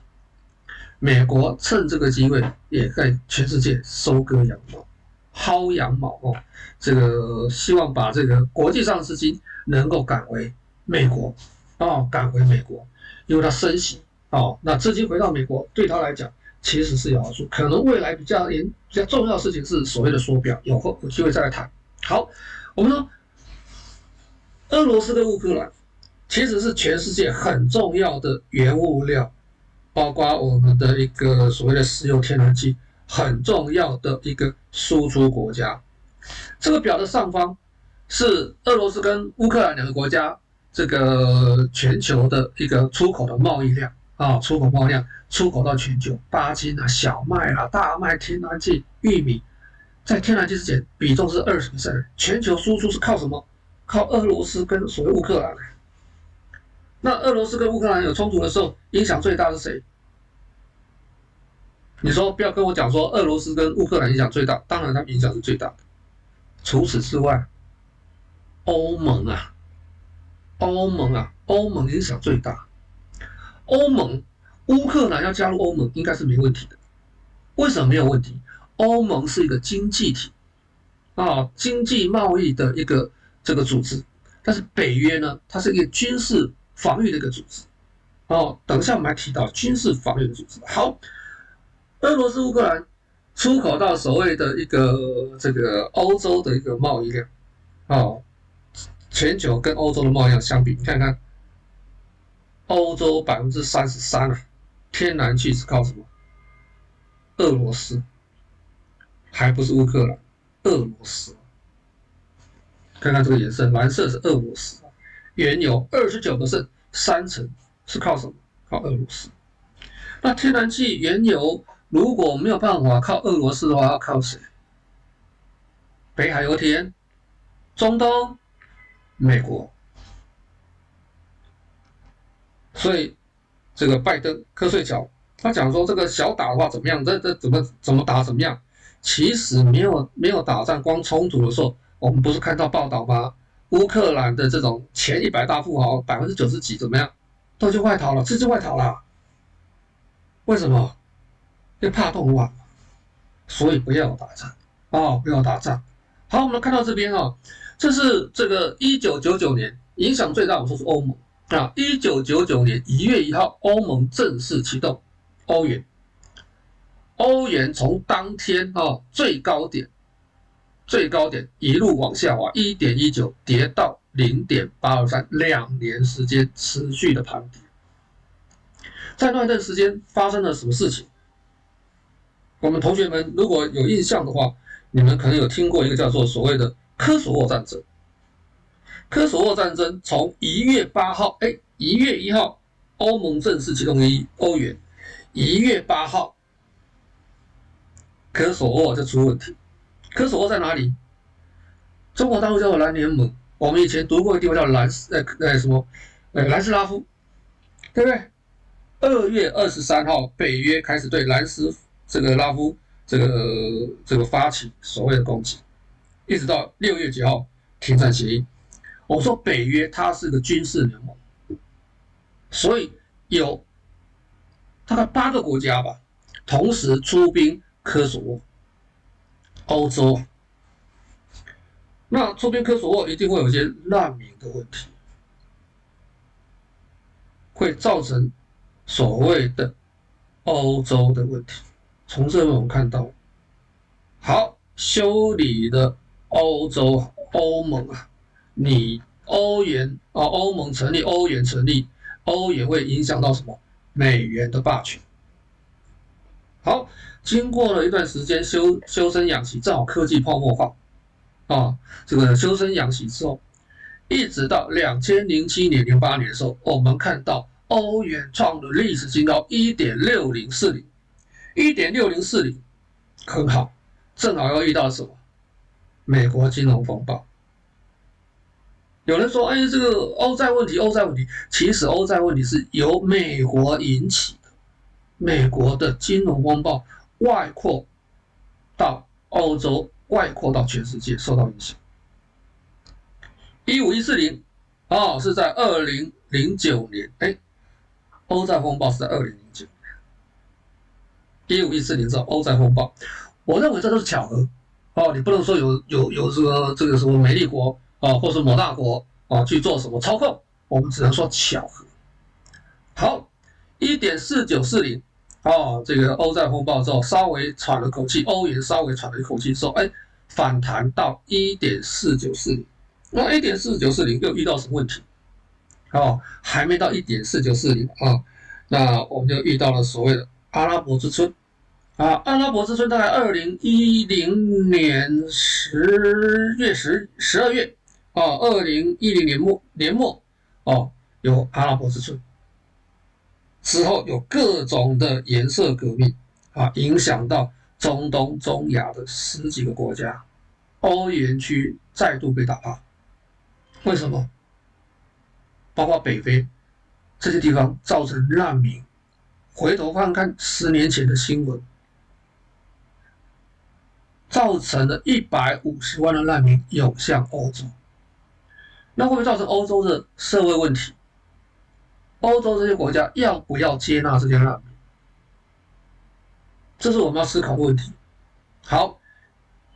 美国趁这个机会，也在全世界收割羊毛、薅羊毛哦。这个希望把这个国际上的资金能够赶回美国哦，赶回美国，因为它升息哦。那资金回到美国，对他来讲其实是有好处。可能未来比较严、比较重要的事情是所谓的缩表，有后有机会再来谈。好，我们说俄罗斯跟乌克兰其实是全世界很重要的原物料。包括我们的一个所谓的石油、天然气，很重要的一个输出国家。这个表的上方是俄罗斯跟乌克兰两个国家这个全球的一个出口的贸易量啊，出口贸易量，出口到全球，巴金啊、小麦啊、大麦、天然气、玉米，在天然气之前比重是二十%，全球输出是靠什么？靠俄罗斯跟所谓乌克兰。那俄罗斯跟乌克兰有冲突的时候，影响最大是谁？你说不要跟我讲说俄罗斯跟乌克兰影响最大，当然它影响是最大的。除此之外，欧盟啊，欧盟啊，欧盟影响最大。欧盟，乌克兰要加入欧盟应该是没问题的。为什么没有问题？欧盟是一个经济体啊，经济贸易的一个这个组织。但是北约呢，它是一个军事防御的一个组织。哦，等一下我们还提到军事防御的组织。好，俄罗斯乌克兰出口到所谓的一个这个欧洲的一个贸易量，哦，全球跟欧洲的贸易量相比，你看看。欧洲百分之三十三啊，天然气是靠什么？俄罗斯，还不是乌克兰，俄罗斯。看看这个颜色，蓝色是俄罗斯。原油二十九个是三成是靠什么？靠俄罗斯。那天然气、原油如果没有办法靠俄罗斯的话，要靠谁？北海油田、中东、美国。所以，这个拜登瞌睡觉，他讲说这个小打的话怎么样？这这怎么怎么打怎么样？其实没有没有打仗，光冲突的时候，我们不是看到报道吗？乌克兰的这种前一百大富豪百分之九十几怎么样？都去外逃了，自己外逃了。为什么？因为怕动乱，所以不要打仗哦，不要打仗。好，我们看到这边哦，这是这个一九九九年影响最大，我说是欧盟。啊，一九九九年一月一号，欧盟正式启动欧元。欧元从当天啊最高点，最高点一路往下滑，一点一九跌到零点八二三，两年时间持续的盘跌。在那段时间发生了什么事情？我们同学们如果有印象的话，你们可能有听过一个叫做所谓的科索沃战争。科索沃战争从一月八号，哎，一月一号，欧盟正式启动一欧元。一月八号，科索沃就出问题。科索沃在哪里？中国大陆叫做蓝联盟，我们以前读过的地方叫南斯，呃呃什么，呃南斯拉夫，对不对？二月二十三号，北约开始对南斯这个拉夫这个这个发起所谓的攻击，一直到六月几号停战协议。我说北约它是个军事联盟，所以有大概八个国家吧，同时出兵科索沃。欧洲，那出兵科索沃一定会有些难民的问题，会造成所谓的欧洲的问题。从这我们看到，好，修理的欧洲欧盟啊。你欧元啊，欧盟成立，欧元成立，欧元会影响到什么？美元的霸权。好，经过了一段时间修修身养息，正好科技泡沫化啊，这个修身养息之后，一直到两千零七年、零八年的时候，我们看到欧元创了历史新高，一点六零四零，一点六零四零，很好，正好要遇到什么？美国金融风暴。有人说：“哎，这个欧债问题，欧债问题，其实欧债问题是由美国引起的，美国的金融风暴外扩到欧洲，外扩到全世界，受到影响。一五一四零，哦，是在二零零九年，哎，欧债风暴是在二零零九年，一五一四零之后，欧债风暴，我认为这都是巧合，哦，你不能说有有有这个这个什么美丽国。”啊，或是某大国啊去做什么操控，我们只能说巧合。好，一点四九四零，啊，这个欧债风暴之后稍微喘了口气，欧元稍微喘了一口气说，哎，反弹到一点四九四零。那一点四九四零又遇到什么问题？哦，还没到一点四九四零啊，那我们就遇到了所谓的阿拉伯之春。啊，阿拉伯之春大概二零一零年十月十十二月。啊，二零一零年末年末，哦，有阿拉伯之春，之后有各种的颜色革命啊，影响到中东、中亚的十几个国家，欧元区再度被打趴。为什么？包括北非这些地方造成难民。回头看看十年前的新闻，造成了一百五十万的难民涌向欧洲。那会不会造成欧洲的社会问题？欧洲这些国家要不要接纳这些难民？这是我们要思考的问题。好，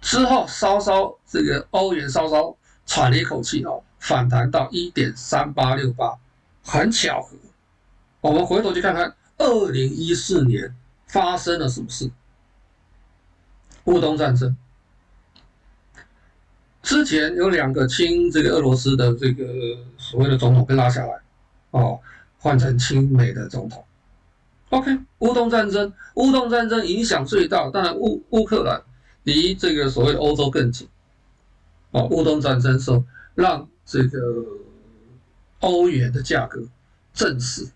之后稍稍这个欧元稍稍喘了一口气哦，反弹到一点三八六八，很巧合。我们回头去看看，二零一四年发生了什么事？乌东战争。之前有两个亲这个俄罗斯的这个所谓的总统被拉下来，哦，换成亲美的总统。OK，乌东战争，乌东战争影响最大，当然乌乌克兰离这个所谓欧洲更近。哦，乌东战争时候让这个欧元的价格正式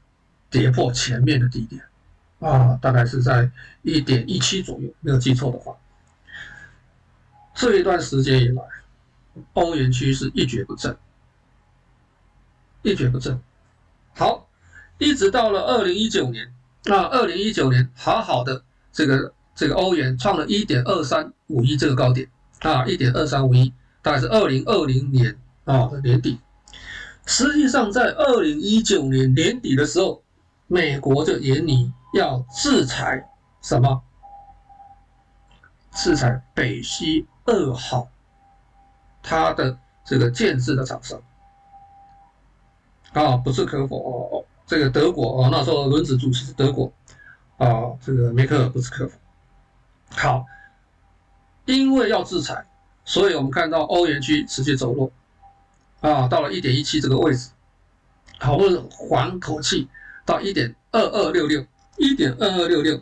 跌破前面的低点，啊，大概是在一点一七左右，没有记错的话。这一段时间以来。欧元区是一蹶不振，一蹶不振。好，一直到了二零一九年，那二零一九年好好的这个这个欧元创了一点二三五一这个高点啊，一点二三五一，大概是二零二零年啊的年底。实际上，在二零一九年年底的时候，美国就研拟要制裁什么？制裁北溪二号。它的这个建制的厂商啊，不置可否哦。这个德国啊，那时候轮值主席是德国啊，这个梅克尔不置可否。好，因为要制裁，所以我们看到欧元区持续走弱啊，到了一点一七这个位置，好不容易缓口气到一点二二六六，一点二二六六。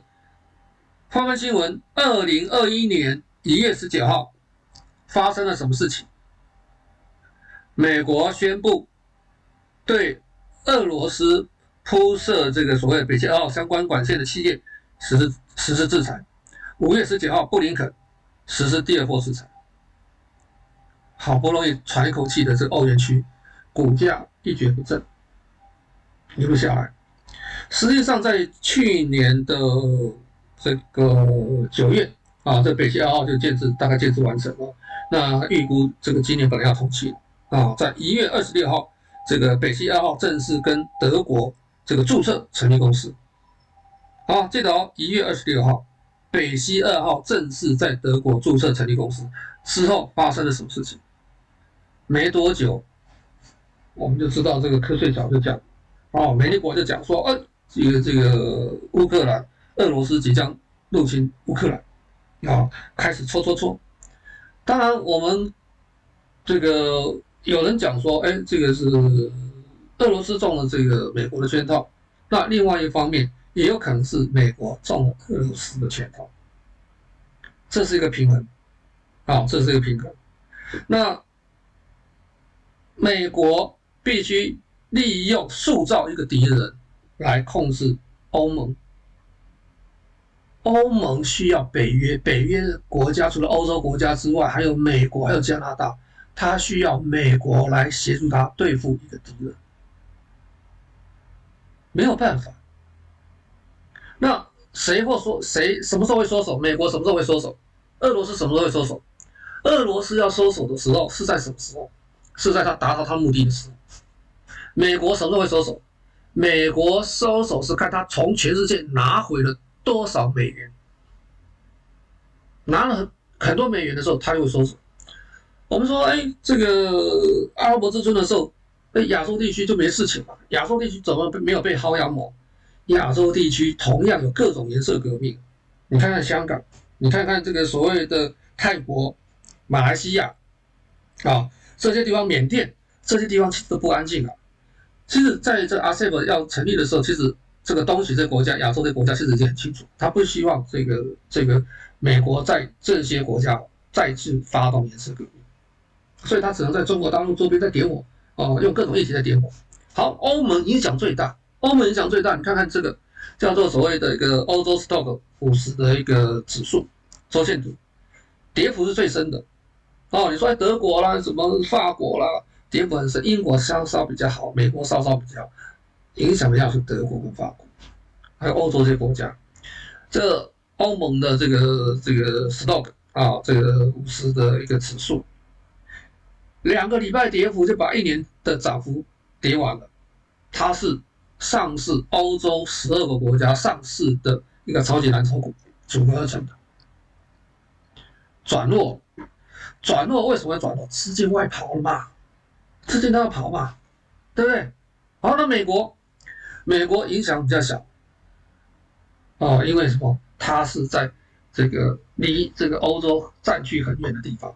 换个新闻，二零二一年一月十九号发生了什么事情？美国宣布对俄罗斯铺设这个所谓北溪二号相关管线的企业实施实施制裁。五月十九号，布林肯实施第二波制裁。好不容易喘一口气的这个欧元区，股价一蹶不振，一路下来。实际上，在去年的这个九月啊，这北溪二号就建制大概建制完成了。那预估这个今年本来要通气。啊，在一月二十六号，这个北溪二号正式跟德国这个注册成立公司。好，记得哦，一月二十六号，北溪二号正式在德国注册成立公司之后发生了什么事情？没多久，我们就知道这个瞌睡早就讲，哦，美利国就讲说，呃，这个这个乌克兰，俄罗斯即将入侵乌克兰，啊，开始戳戳戳。当然，我们这个。有人讲说，哎，这个是俄罗斯中了这个美国的圈套，那另外一方面也有可能是美国中了俄罗斯的圈套，这是一个平衡，啊，这是一个平衡。那美国必须利用塑造一个敌人来控制欧盟，欧盟需要北约，北约国家除了欧洲国家之外，还有美国，还有加拿大。他需要美国来协助他对付一个敌人，没有办法。那谁或说谁什么时候会收手？美国什么时候会收手？俄罗斯什么时候会收手？俄罗斯要收手的时候是在什么时候？是在他达到他目的的时候。美国什么时候会收手？美国收手是看他从全世界拿回了多少美元，拿了很很多美元的时候，他就会收手。我们说，哎，这个阿拉伯之春的时候，哎，亚洲地区就没事情了。亚洲地区怎么没有被薅羊毛？亚洲地区同样有各种颜色革命。你看看香港，你看看这个所谓的泰国、马来西亚，啊，这些地方，缅甸这些地方其实都不安静啊。其实在这 RCEP 要成立的时候，其实这个东西这国家、亚洲的国家其实已经很清楚，他不希望这个这个美国在这些国家再次发动颜色革命。所以他只能在中国大陆周边再点火，哦，用各种液体在点火。好，欧盟影响最大，欧盟影响最大。你看看这个叫做所谓的一个欧洲 Stock 五十的一个指数周线图，跌幅是最深的。哦，你说德国啦，什么法国啦，跌幅很深，英国稍稍比较好，美国稍稍比较好，影响比较是德国跟法国，还有欧洲这些国家。这欧盟的这个这个 Stock 啊，这个五十的一个指数。两个礼拜跌幅就把一年的涨幅跌完了。它是上市欧洲十二个国家上市的一个超级蓝筹股组合而成的。转弱，转弱为什么会转弱？资金外跑了嘛，资金都要跑嘛，对不对？好，那美国，美国影响比较小，哦，因为什么？它是在这个离这个欧洲战区很远的地方，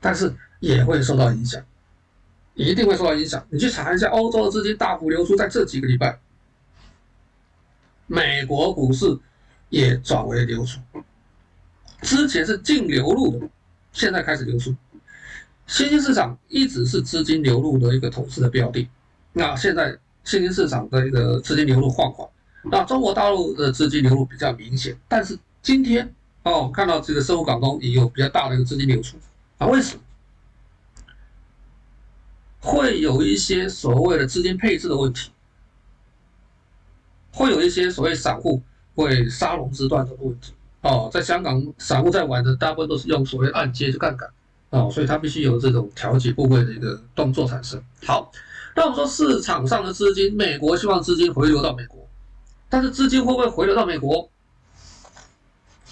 但是也会受到影响，一定会受到影响。你去查一下，欧洲的资金大幅流出，在这几个礼拜，美国股市也转为流出。之前是净流入的，现在开始流出。新兴市场一直是资金流入的一个投资的标的，那现在新兴市场的一个资金流入放缓，那中国大陆的资金流入比较明显。但是今天哦，看到这个深沪港通也有比较大的一个资金流出啊？为什么？会有一些所谓的资金配置的问题，会有一些所谓散户会杀融资断的问题。哦，在香港散户在玩的大部分都是用所谓按揭的杠杆，哦，所以它必须有这种调节部位的一个动作产生。好，那我们说市场上的资金，美国希望资金回流到美国，但是资金会不会回流到美国？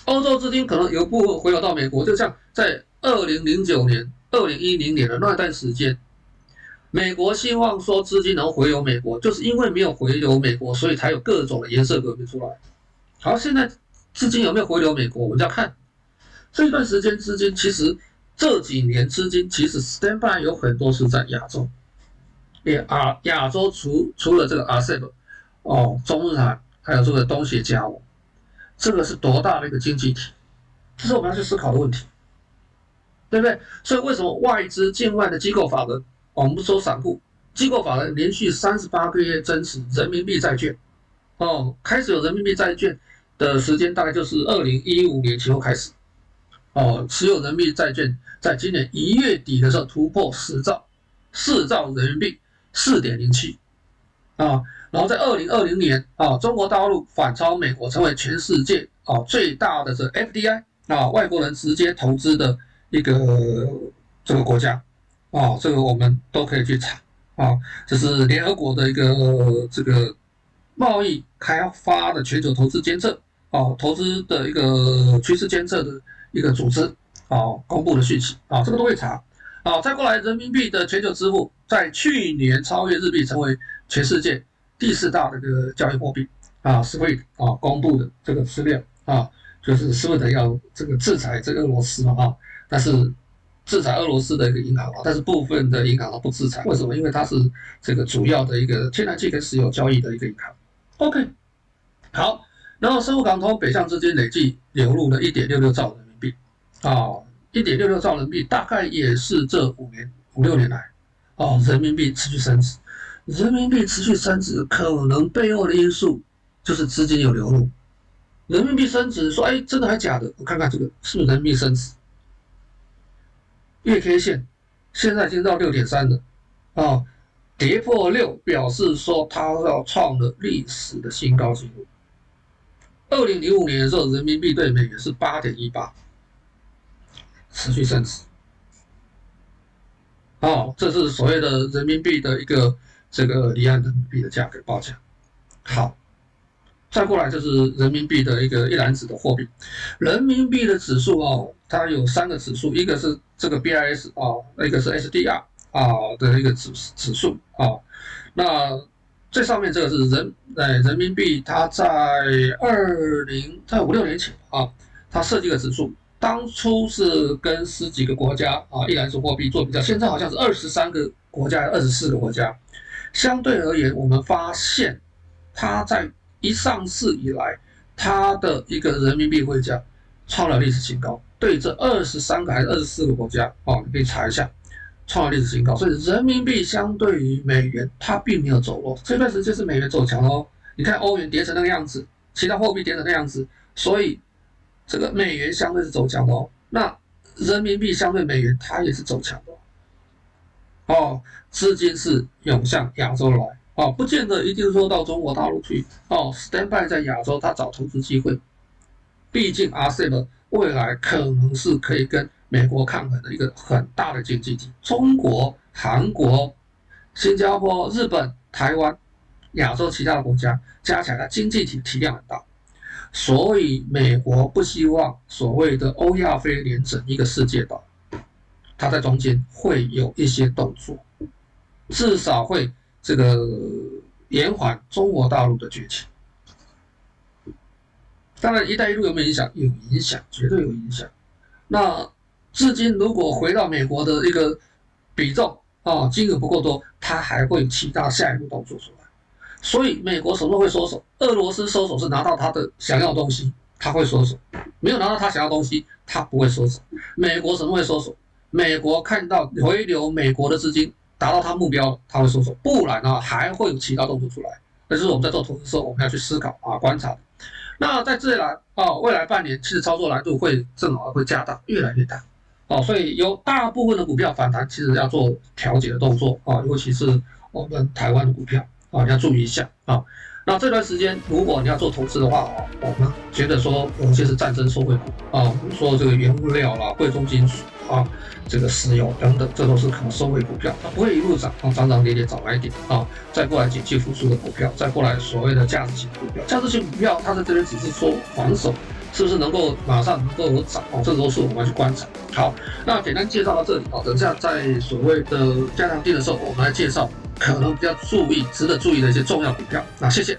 欧洲资金可能有部分回流到美国，就像在二零零九年、二零一零年的那段时间，美国希望说资金能回流美国，就是因为没有回流美国，所以才有各种的颜色革命出来。好，现在。资金有没有回流美国？我们要看这一段时间，资金其实这几年资金其实 stand by 有很多是在亚洲，也啊亚洲除除了这个 RCEP 哦，中日韩还有这个东协加盟，这个是多大的一个经济体？这是我们要去思考的问题，对不对？所以为什么外资境外的机构法人，我们不说散户。机构法人连续三十八个月增持人民币债券，哦，开始有人民币债券。的时间大概就是二零一五年前后开始，哦，持有人民币债券在今年一月底的时候突破十兆，四兆人民币，四点零七，啊，然后在二零二零年啊，中国大陆反超美国，成为全世界啊最大的这 FDI 啊外国人直接投资的一个这个国家，啊，这个我们都可以去查，啊，这是联合国的一个这个贸易开发的全球投资监测。啊，投资的一个趋势监测的一个组织，啊，公布的讯息，啊，这个都会查，啊，再过来，人民币的全球支付在去年超越日币，成为全世界第四大的这个交易货币，啊，SWIFT 啊，公布的这个资料，啊，就是 SWIFT 要这个制裁这个俄罗斯嘛，啊，但是制裁俄罗斯的一个银行啊，但是部分的银行它不制裁，为什么？因为它是这个主要的一个天然气跟石油交易的一个银行，OK，好。然后，深沪港通北向资金累计流入了一点六六兆人民币，啊，一点六六兆人民币大概也是这五年五六年来，哦，人民币持续升值，人民币持续升值，可能背后的因素就是资金有流入，人民币升值，说哎，真的还假的？我看看这个是不是人民币升值？月 K 线现在已经到六点三了，啊，跌破六表示说它要创了历史的新高纪录。二零零五年的时候，人民币对美元是八点一八，持续升值。哦，这是所谓的人民币的一个这个离岸人民币的价格报价。好，再过来就是人民币的一个一篮子的货币。人民币的指数哦，它有三个指数，一个是这个 BIS 啊，一个是 SDR 啊的一个指指数啊，那。最上面这个是人，呃，人民币，它在二零在五六年前啊，它设计的指数，当初是跟十几个国家啊，一篮子货币做比较，现在好像是二十三个国家，二十四个国家，相对而言，我们发现它在一上市以来，它的一个人民币汇价创了历史新高，对这二十三个还是二十四个国家啊，你可以查一下。创了历史新高，所以人民币相对于美元，它并没有走弱。这段时间是美元走强哦。你看欧元跌成那个样子，其他货币跌成那样子，所以这个美元相对是走强的哦。那人民币相对美元，它也是走强的哦。资金是涌向亚洲来哦，不见得一定说到中国大陆去哦。Stand by 在亚洲，它找投资机会。毕竟 RCEP 未来可能是可以跟美国抗衡的一个很大的经济体。中国、韩国、新加坡、日本、台湾、亚洲其他的国家加起来的经济体体量很大，所以美国不希望所谓的欧亚非连整一个世界岛，它在中间会有一些动作，至少会这个延缓中国大陆的崛起。当然，“一带一路”有没有影响？有影响，绝对有影响。那至今，如果回到美国的一个比重啊，金额不够多，它还会有其他下一步动作出来。所以，美国什么会收手？俄罗斯收手是拿到他的想要的东西，他会收手；没有拿到他想要东西，他不会收手。美国什么会收手？美国看到回流美国的资金达到他目标了，他会收手。不然呢，还会有其他动作出来。这是我们在做投资的时候，我们要去思考啊，观察。那在这来啊，未来半年其实操作难度会正好会加大，越来越大，哦，所以有大部分的股票反弹，其实要做调节的动作啊，尤其是我们台湾的股票啊，要注意一下啊。那这段时间如果你要做投资的话，我们觉得说有些是战争受惠股啊，比如说这个原物料啦、贵重金属啊。这个石油等等，这都是可能收回股票，它不会一路涨，啊，涨涨跌跌找买点啊，再过来景气复苏的股票，再过来所谓的价值型股票，价值型股票它在这边只是说防守，是不是能够马上能够有涨哦？这都是我们要去观察。好，那简单介绍到这里哦，等下在所谓的加强錠的时候，我们来介绍可能比较注意、值得注意的一些重要股票。那谢谢。